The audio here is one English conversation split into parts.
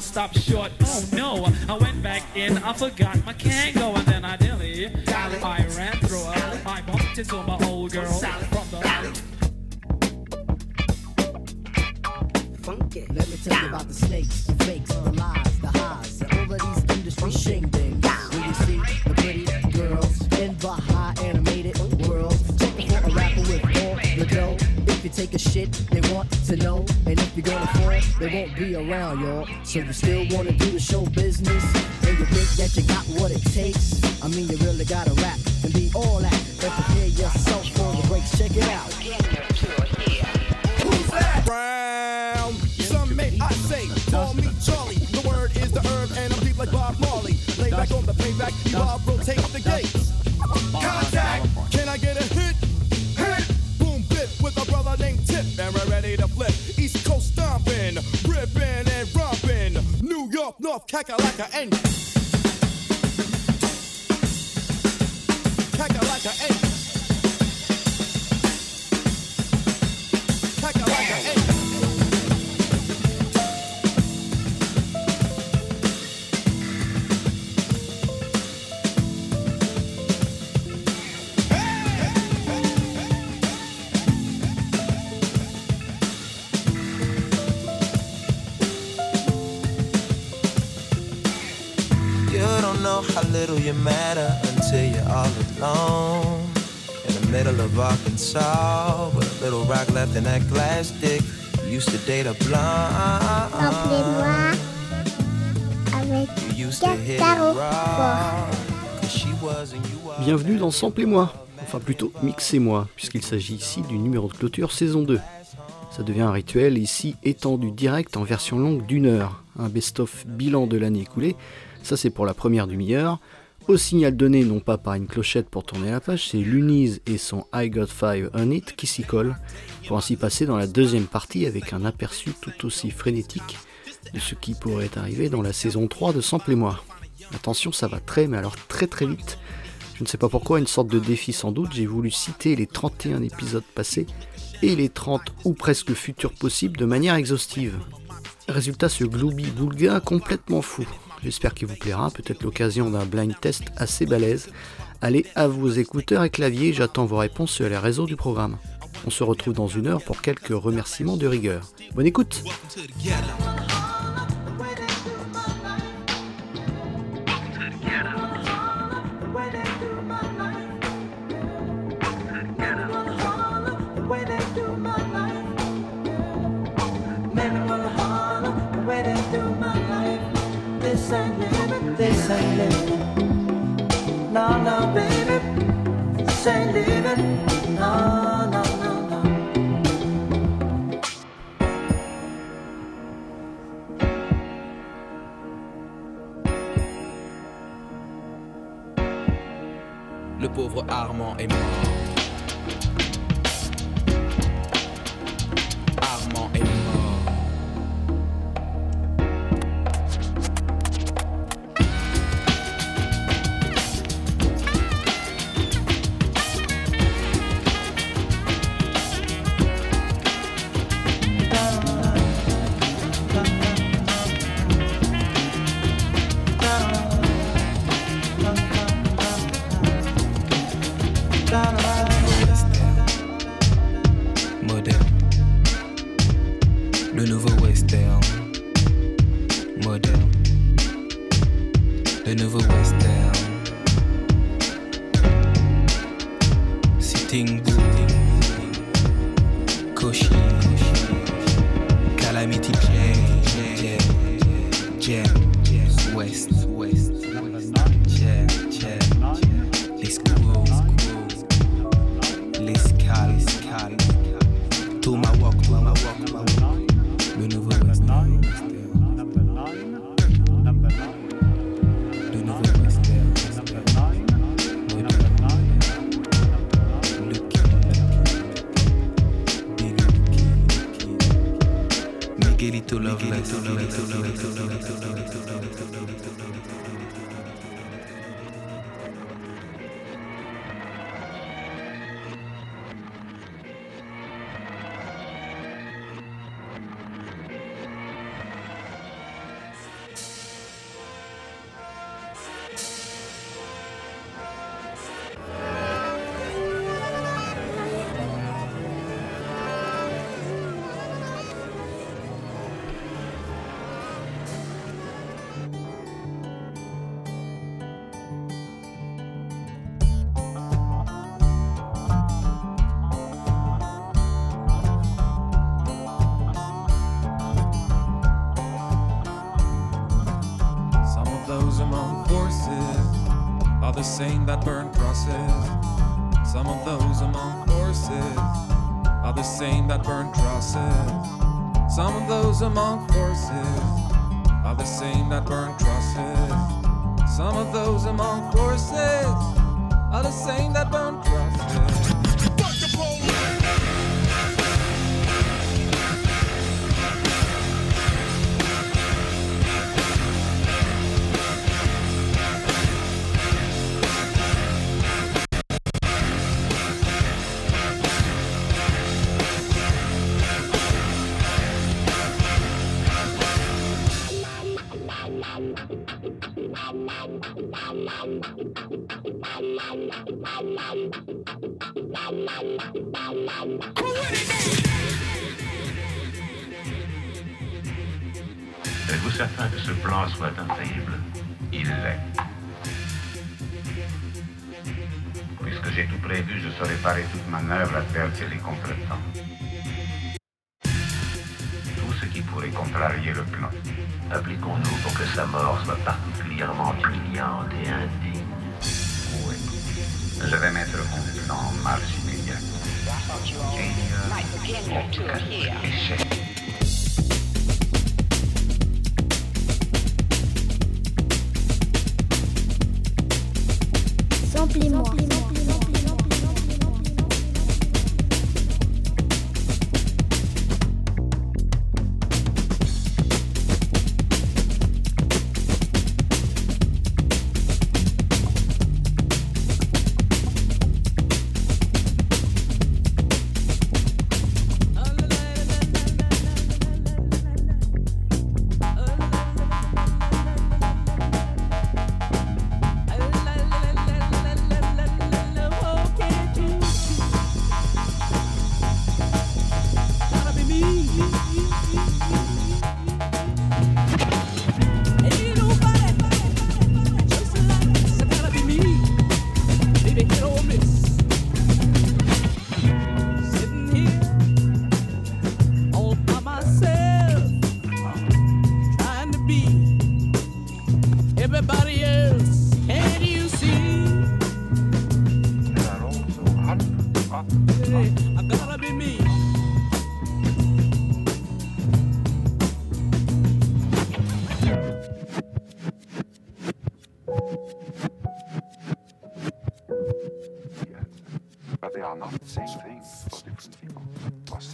I'll stop short. Oh no, I went back in, I forgot my Kangol, and then I dilly. I ran through her, I bumped into my old girl from the. Funky. Let me tell you about the snakes, the fakes, the lies, the highs, and all of these industry shingdings. Shit, they want to know. And if you're gonna fall, they won't be around, y'all. So you still wanna do the show business? And you think that you got what it takes? I mean, you really gotta rap and be all that. And prepare yourself for the breaks. Check it out. Who's that? Brown. Some may I say, call me Charlie. The word is the herb, and I'm deep like Bob Marley. Lay back on the payback, You, Bob rotate the gates. Kakalaka, and of Arkansas, with a little rock left in that glass dick. You used to date a blonde. Rappelez-moi avec You used to hit it Caro. raw. 'cause she was and you are. Bienvenue dans Samplez-moi, enfin plutôt Mixez-moi, puisqu'il s'agit ici du numéro de clôture saison 2. Ça devient un rituel ici étendu direct en version longue d'une heure, un best-of bilan de l'année écoulée, ça c'est pour la première demi-heure. Au signal donné non pas par une clochette pour tourner la page, c'est Luniz et son I Got Five on It qui s'y collent, pour ainsi passer dans la deuxième partie avec un aperçu tout aussi frénétique de ce qui pourrait arriver dans la saison 3 de Samplez-moi. Attention, ça va très mais alors très très vite. Je ne sais pas pourquoi, une sorte de défi sans doute, j'ai voulu citer les 31 épisodes passés et les 30 ou presque futurs possibles de manière exhaustive. Résultat, ce Glooby Boulga complètement fou. J'espère qu'il vous plaira, peut-être l'occasion d'un blind test assez balèze. Allez à vos écouteurs et claviers, j'attends vos réponses sur les réseaux du programme. On se retrouve dans une heure pour quelques remerciements de rigueur. Bonne écoute Le pauvre Armand est mort. the same that burn crosses. Some of those among horses are the same that burn crosses. Some of those among horses are the same that burn crosses. Some of those among horses are the same that burn crosses.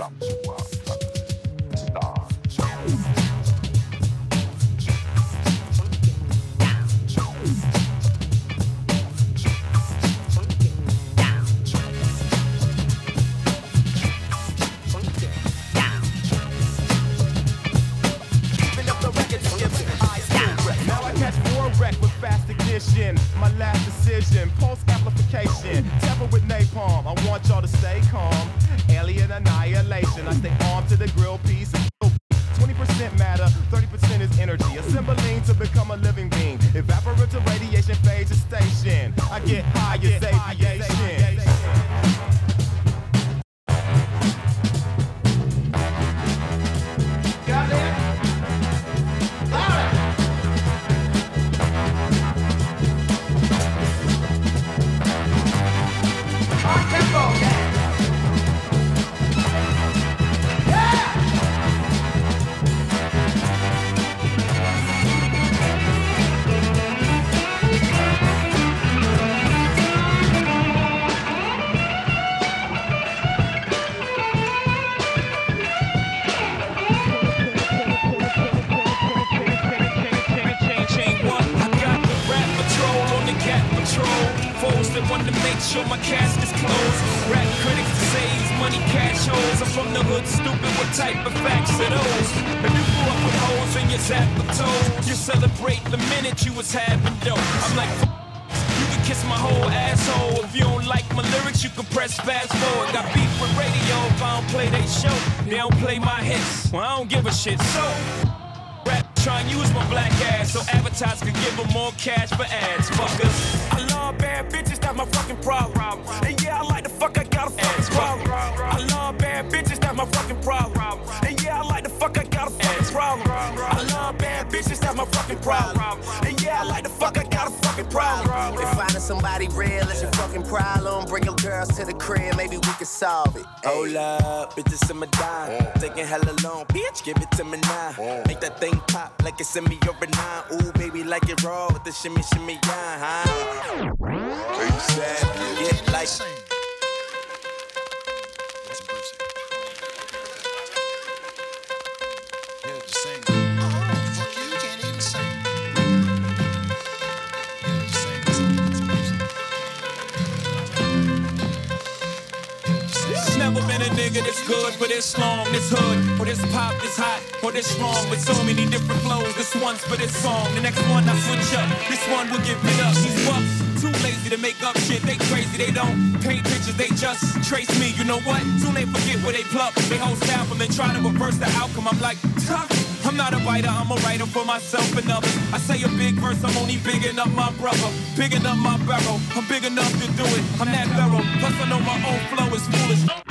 comes. nigga that's good for this long, this hood, for this pop, this hot, for this strong. With so many different flows, this one's for this song. The next one I switch up, this one will get rid up. These bucks too lazy to make up shit. They crazy, they don't paint pictures, they just trace me. You know what? Soon they forget where they pluck. They hold staff and then try to reverse the outcome. I'm like, tough. I'm not a writer, I'm a writer for myself and others. I say a big verse, I'm only bigging up my brother, bigging up my barrel. I'm big enough to do it, I'm that barrel. Plus, I know my own flow is foolish.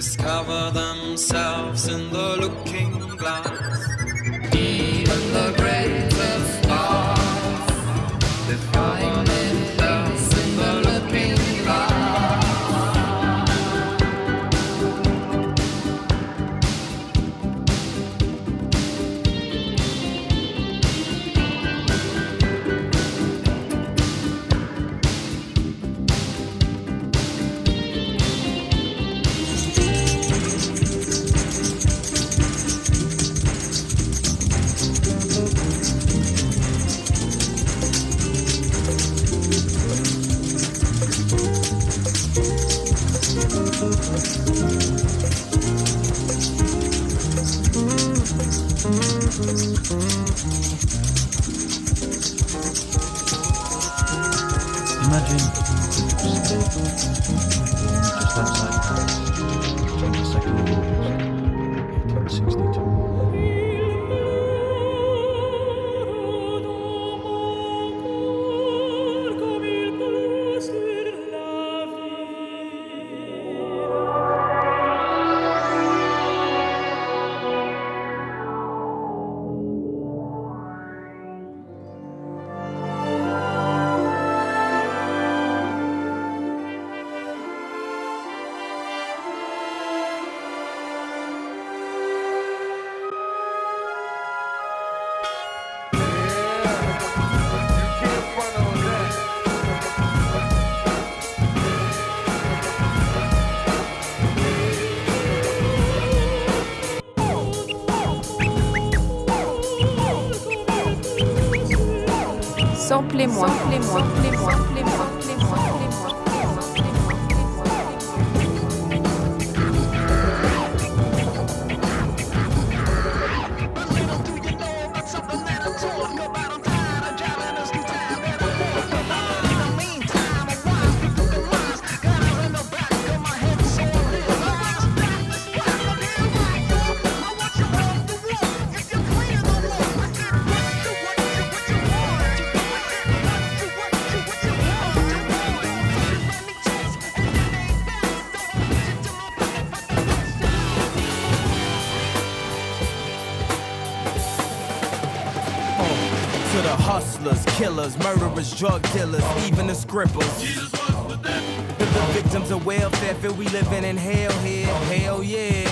Discover themselves in the Appelez-moi. Killers, murderers, drug dealers, even the scribblers. To the victims of welfare, feel we living in hell here. Hell yeah.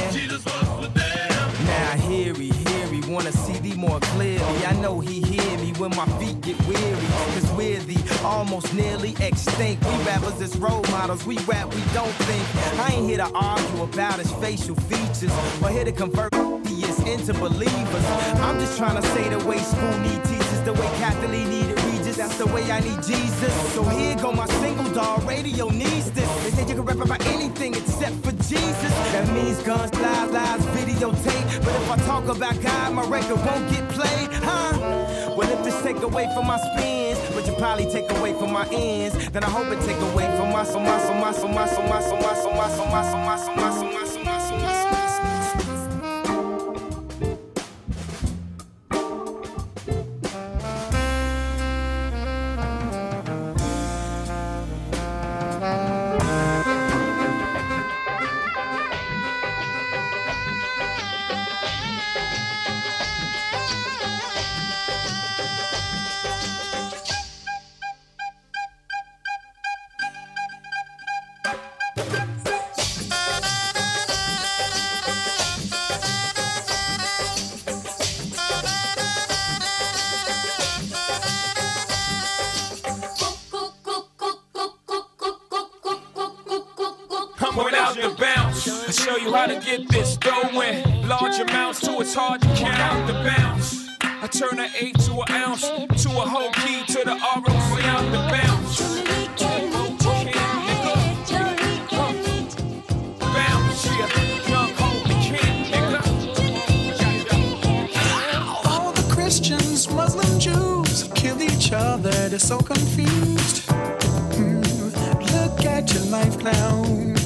Now hear he, hear he, wanna see thee more clearly. I know he hear me when my feet get weary. Cause we're the almost nearly extinct. We rappers as role models, we rap, we don't think. I ain't here to argue about his facial features, but here to convert atheists into believers. I'm just trying to say the way school need teachers, the way Regis, that's the way I need Jesus. So here go my single dog, radio needs this. They say you can rap about anything except for Jesus. That means guns, lies, lies, videotape. But if I talk about God, my record won't get played, huh? Well, if this take away from my spins, but you probably take away from my ends, then I hope it take away from my so my so my so my so my so my so my so my so my so my so my I show you how to get this in large amounts till it's hard to count out the bounce. I turn an eight to an ounce to a whole key to the ROC out the bounce. All the Christians, Muslim, Jews kill each other. They're so confused. Hmm, Look at your life now.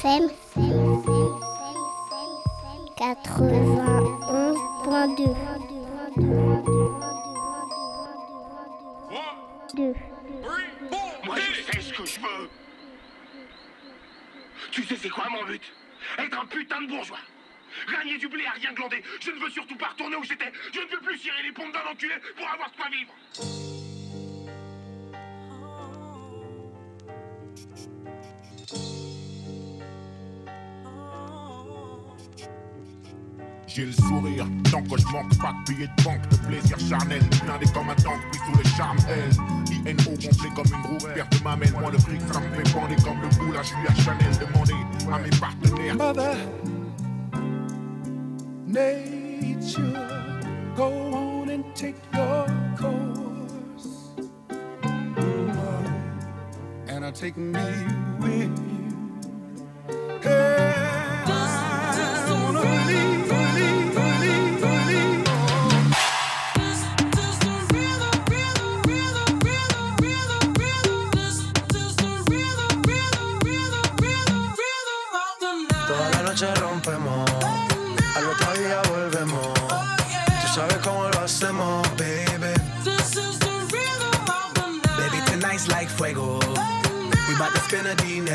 FM 91.2. Deux. Moi, je sais ce que je veux. Tu sais c'est quoi mon but? Être un putain de bourgeois. Gagner du blé à rien glander. Je ne veux surtout pas retourner où j'étais. Je ne veux plus cirer les pompes d'un enculé pour avoir de quoi vivre. J'ai le sourire, tant que je manque pas de billets de banque, de plaisir charnel, blindé comme un tank, pris sous les charmes L. INO gonflé comme une roue, perte ma main, moi le fric, ça me fait bander comme le je suis à Chanel, à mes partenaires. Mother Nature, go on and take your course. And I take me with you. Hey,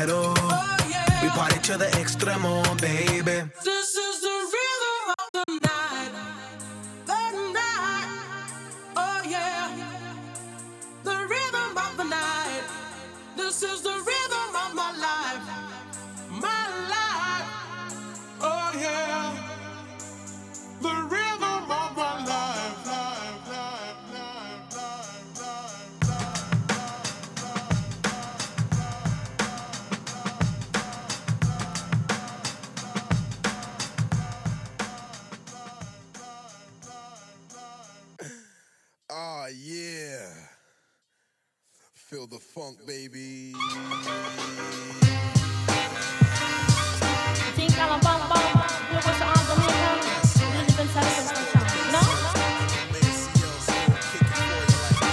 spend a dinero. We party to the extremo, baby. This is the rhythm of the night. The night. Oh yeah. The rhythm of the night. This is the in Texas, No?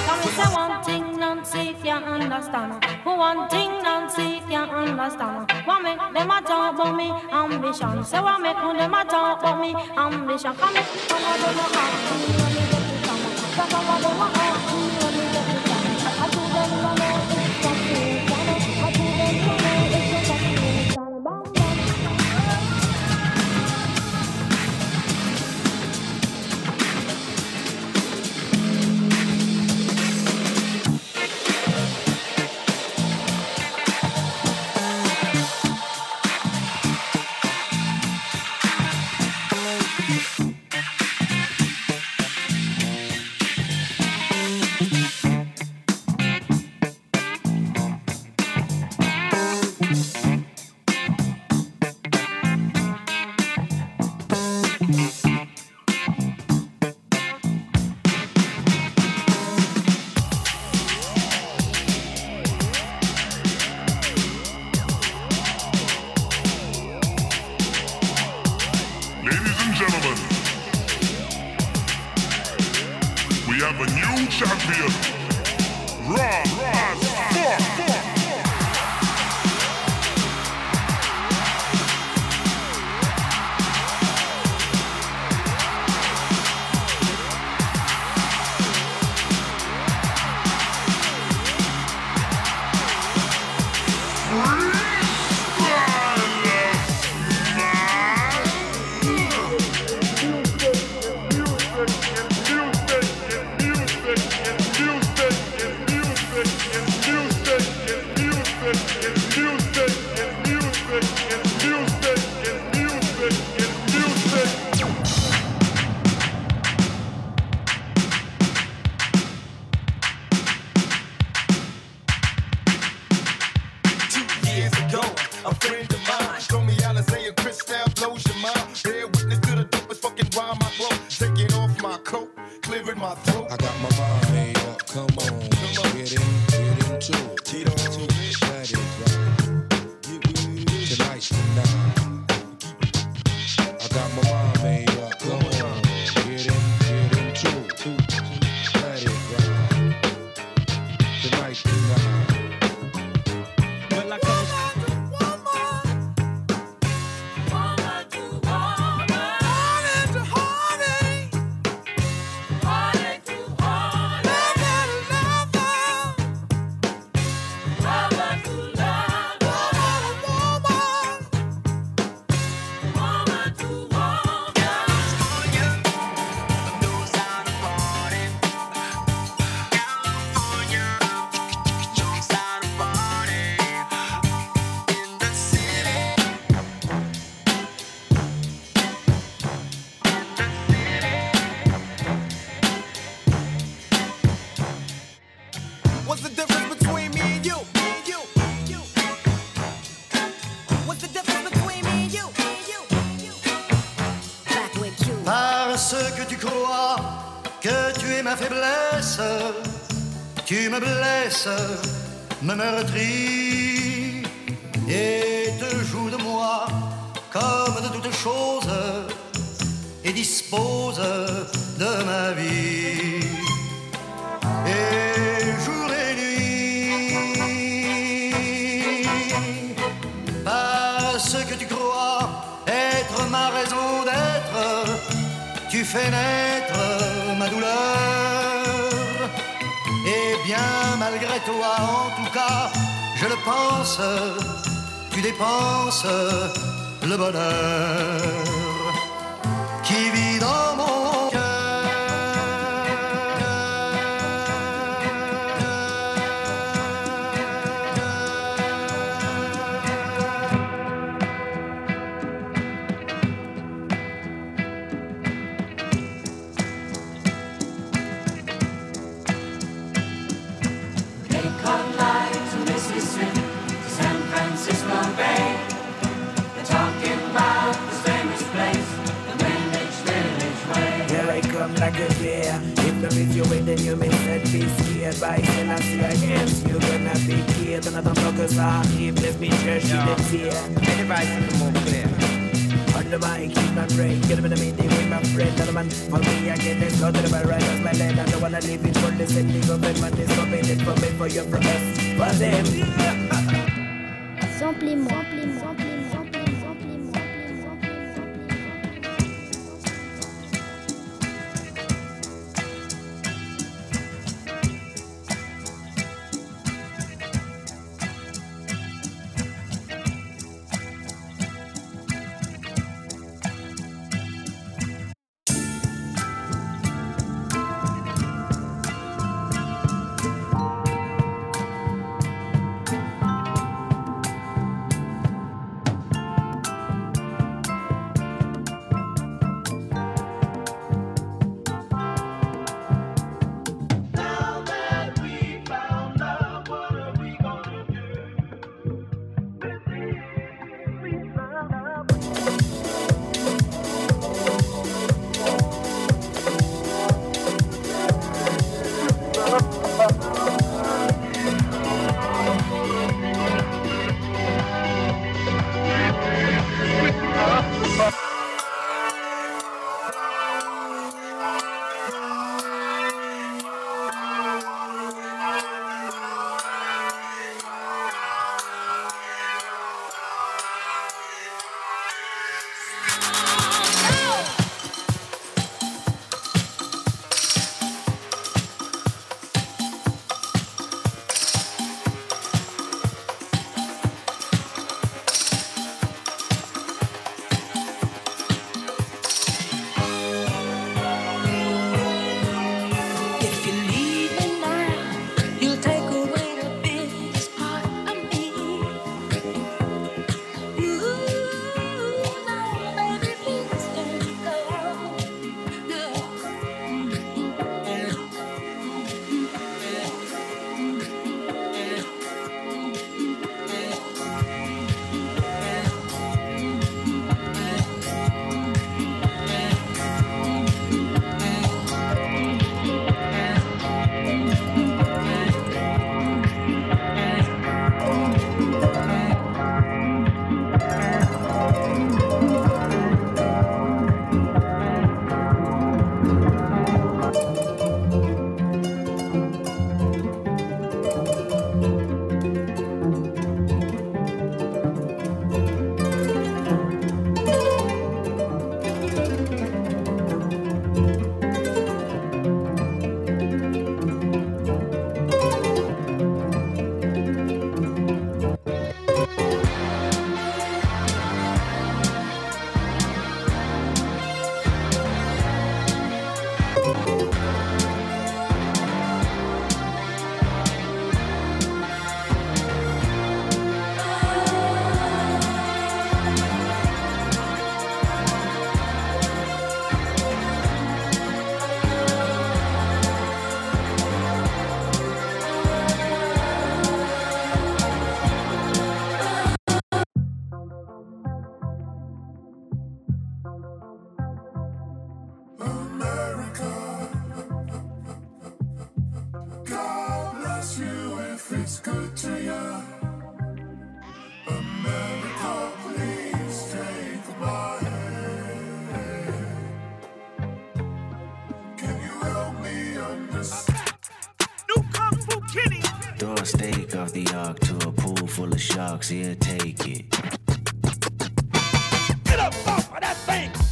Come and say one thing, Nancy, if you understand. One thing, Nancy, if you understand. What make them a talk about me ambition? Say what make them a talk about me ambition? Come here, come on, don't know how. When me get faiblesse, tu me blesses, me meurtris et te joues de moi comme de toutes choses et dispose de ma vie. Et jour et nuit, parce que tu crois être ma raison d'être, tu fais naître ma douleur. Bien malgré toi, en tout cas, je le pense, tu dépenses le bonheur qui vit dans mon come like a bear. If there is your way, then you may not be scared. By Selassie against you're gonna be killed. Another focus on him, let me church in the tear. Anybody see the more clear? Under my keep my brain, get up in the meeting with my friend. Another man for me, I get this go to the bar, right off my land. I don't wanna leave it for the city government. It's forbidden for me, for you, for us, for them. Samplez-moi. Samplez-moi. Francisco to you. America, please take the mine. Can you help me understand? New Kung Fu Kitty. Throw a steak off the ark to a pool full of sharks, here, take it. Get up off of that thing!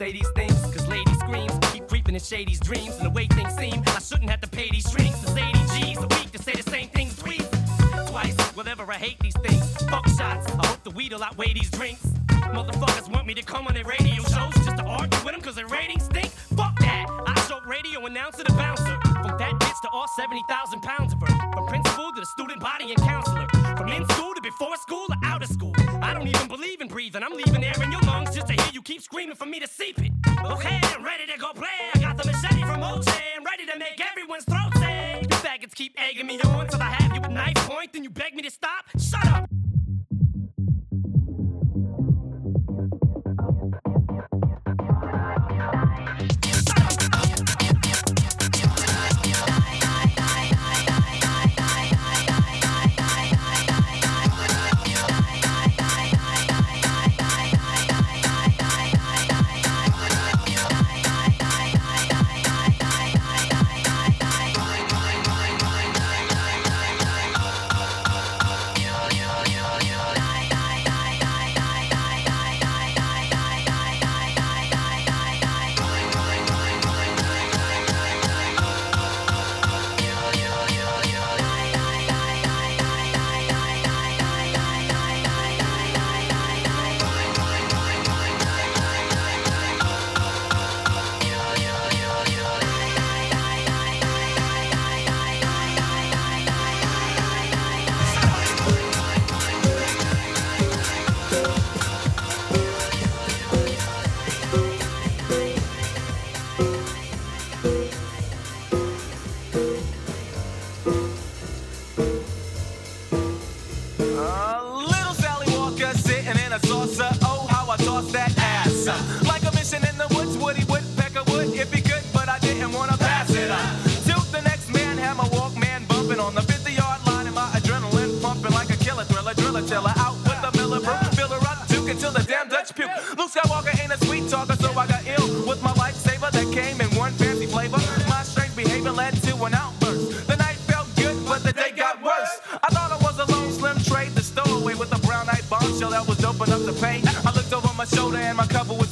say these things, cause lady screams keep creeping in Shady's dreams. And the way things seem, I shouldn't have to pay these strings. It's 80 G's a week to say the same things twice. Whatever, I hate these things. fuck shots, I hope the weed'll outweigh these drinks. on till I have you at knife point, then you beg me to stop? Shut up!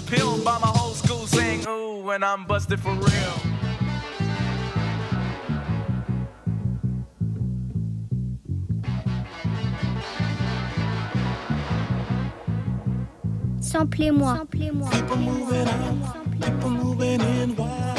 pilled by my whole school saying, ooh, when I'm busted for real. Samplez-moi. People moving out, people moving in.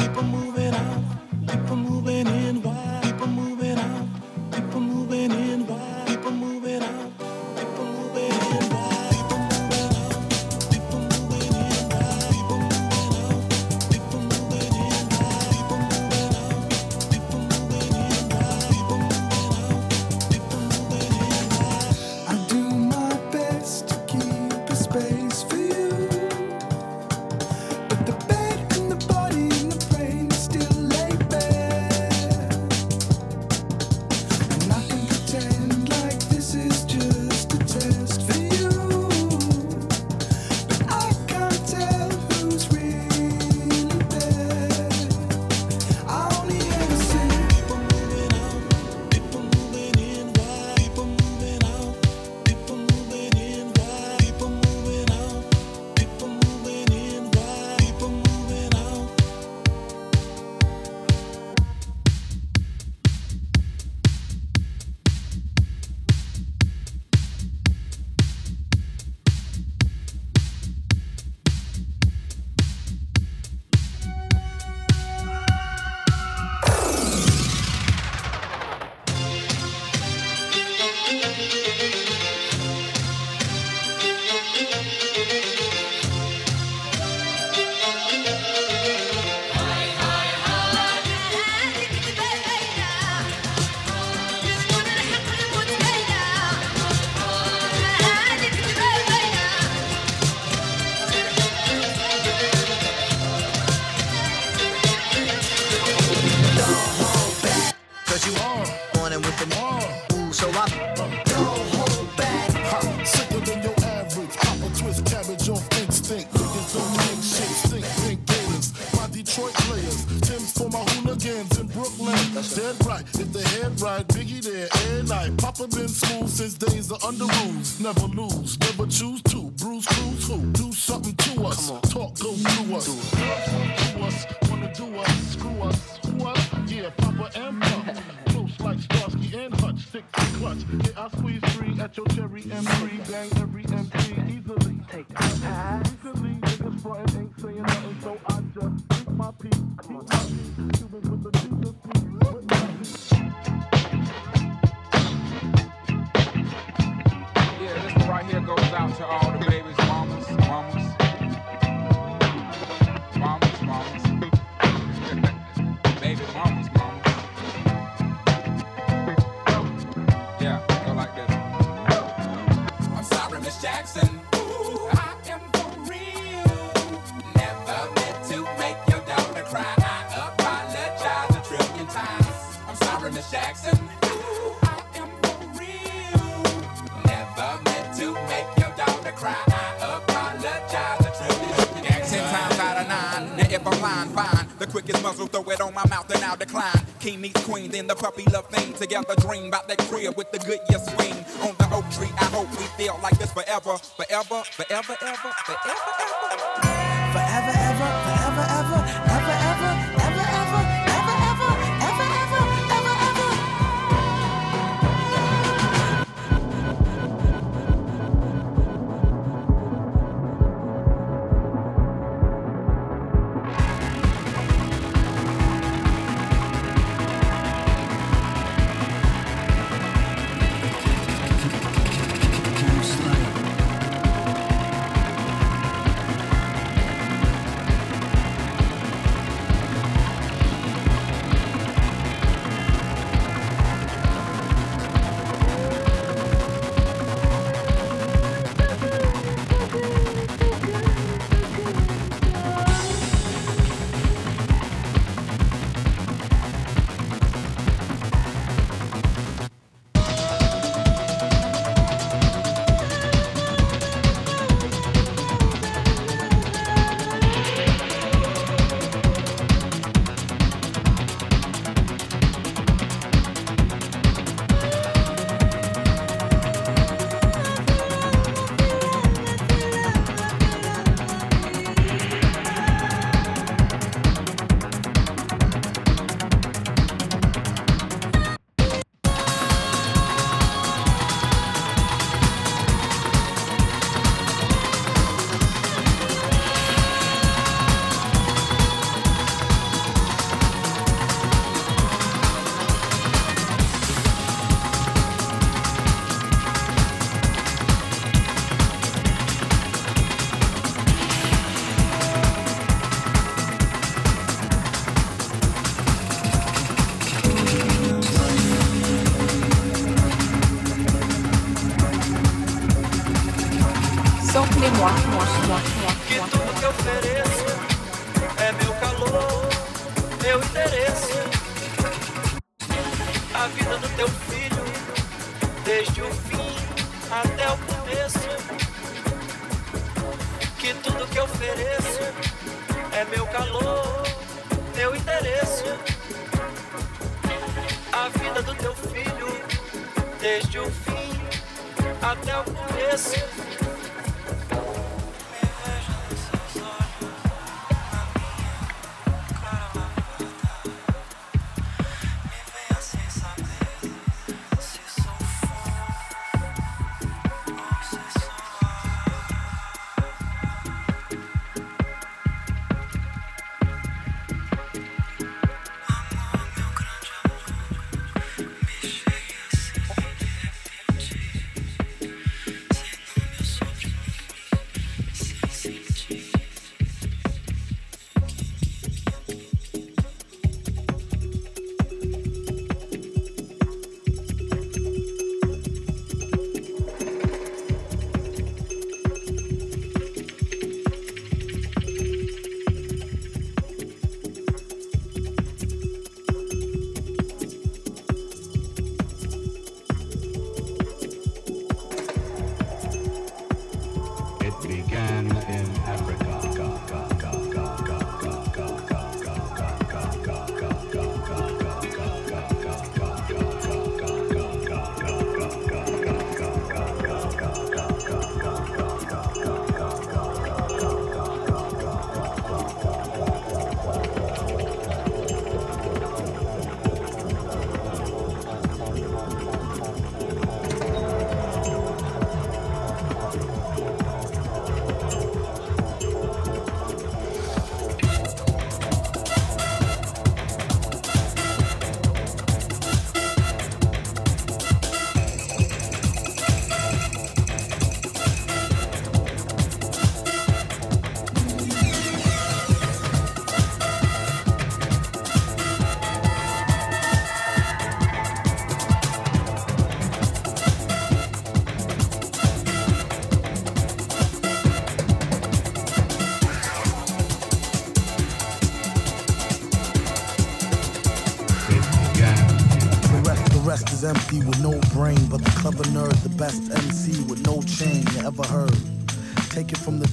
meets Queen, then the puppy love thing. Together dream about that crib with the good year swing. On the oak tree, I hope we feel like this forever, forever, forever, ever, forever, ever. Que tudo que ofereço é meu calor, meu interesse. A vida do teu filho, desde o fim até o começo. Que tudo que ofereço é meu calor, meu interesse. A vida do teu filho, desde o fim até o começo.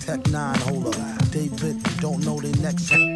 Tech Nine holer. They bit, don't know the next.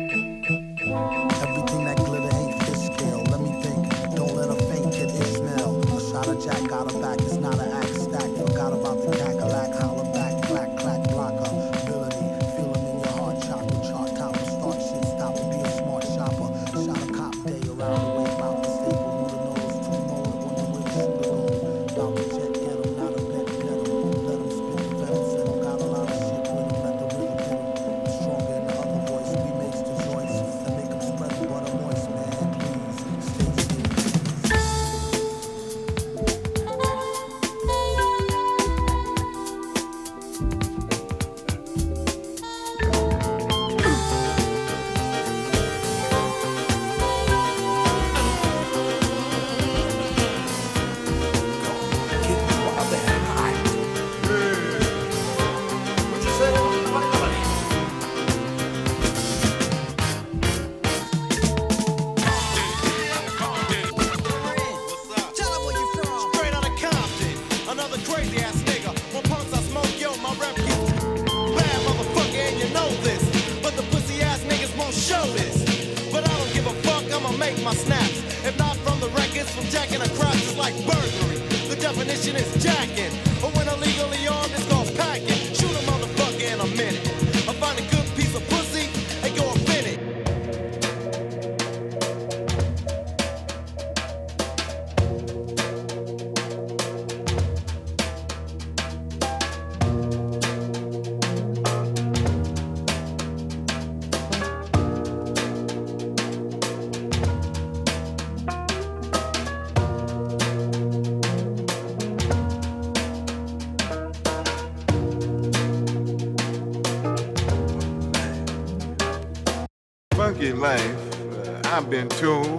life. Uh, I've been too.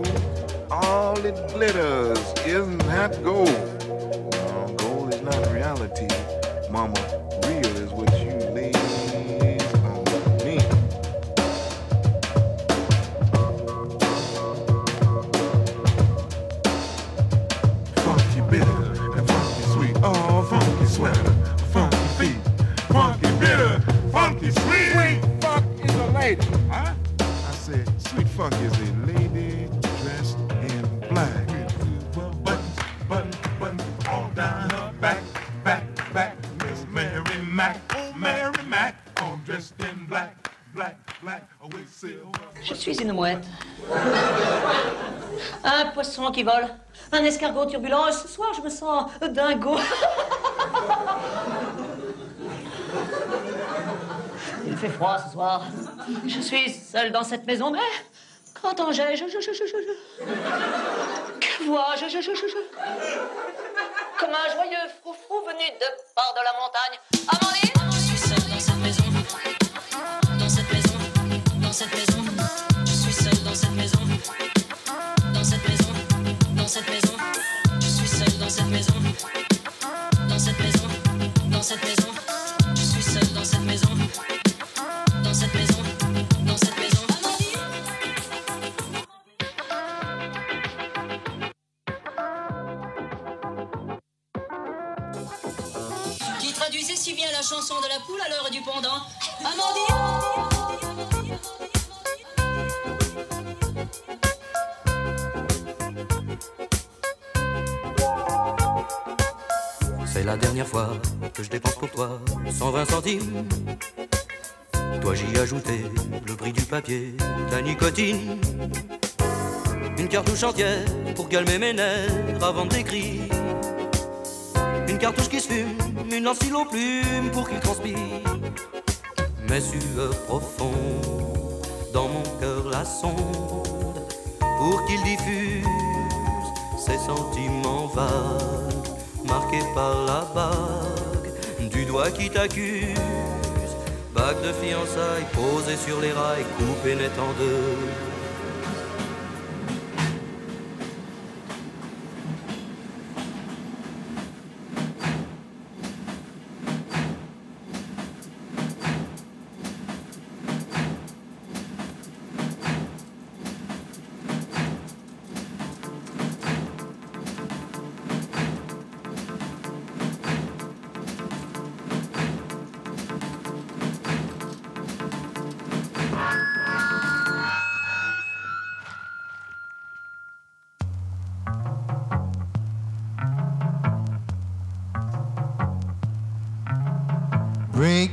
Je suis une mouette. Un poisson qui vole. Un escargot turbulent. Ce soir, je me sens dingo. Il fait froid ce soir. Je suis seule dans cette maison, mais qu'entends-je je, je, je, je, Que vois-je? Comme un joyeux froufrou venu de part de la montagne. cette maison. Je suis seul dans cette maison. Dans cette maison. Dans cette maison. Je suis seul dans cette maison. Dans cette maison. Dans cette maison. dernière fois que je dépense pour toi 120 centimes. Toi j'y ajoutais le prix du papier, de la nicotine. Une cartouche entière pour calmer mes nerfs avant des cris. Une cartouche qui se fume, une lentille aux plumes pour qu'il transpire. Mes sueurs profondes dans mon cœur la sonde pour qu'il diffuse ses sentiments vagues marqué par la bague du doigt qui t'accuse. Bague de fiançailles posée sur les rails, coupée net en deux.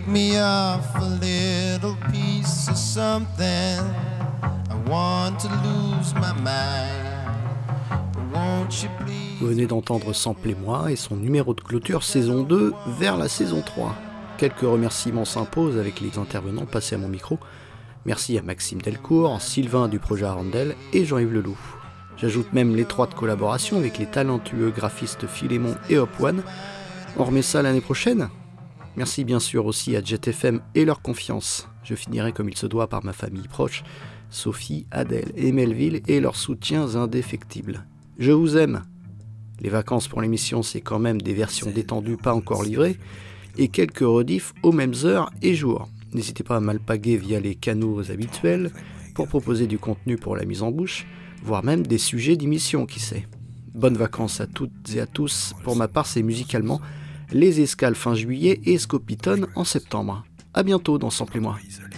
Me? Vous venez d'entendre Samplez-moi et son numéro de clôture saison 2 vers la saison 3. Quelques remerciements s'imposent avec les intervenants passés à mon micro. Merci à Maxime Delcourt, Sylvain du projet Arandel et Jean-Yves Leloup. J'ajoute même l'étroite collaboration avec les talentueux graphistes Philémon et Hop One. On remet ça l'année prochaine Merci bien sûr aussi à JetFM et leur confiance. Je finirai comme il se doit par ma famille proche, Sophie, Adèle et Melville et leurs soutiens indéfectibles. Je vous aime. Les vacances pour l'émission, c'est quand même des versions détendues pas encore livrées et quelques rediffs aux mêmes heures et jours. N'hésitez pas à m'alpaguer via les canaux habituels pour proposer du contenu pour la mise en bouche, voire même des sujets d'émission, qui sait. Bonnes vacances à toutes et à tous. Pour ma part, c'est musicalement les escales fin juillet et Scopitone en septembre. A bientôt dans Sample-moi. Samplez-moi.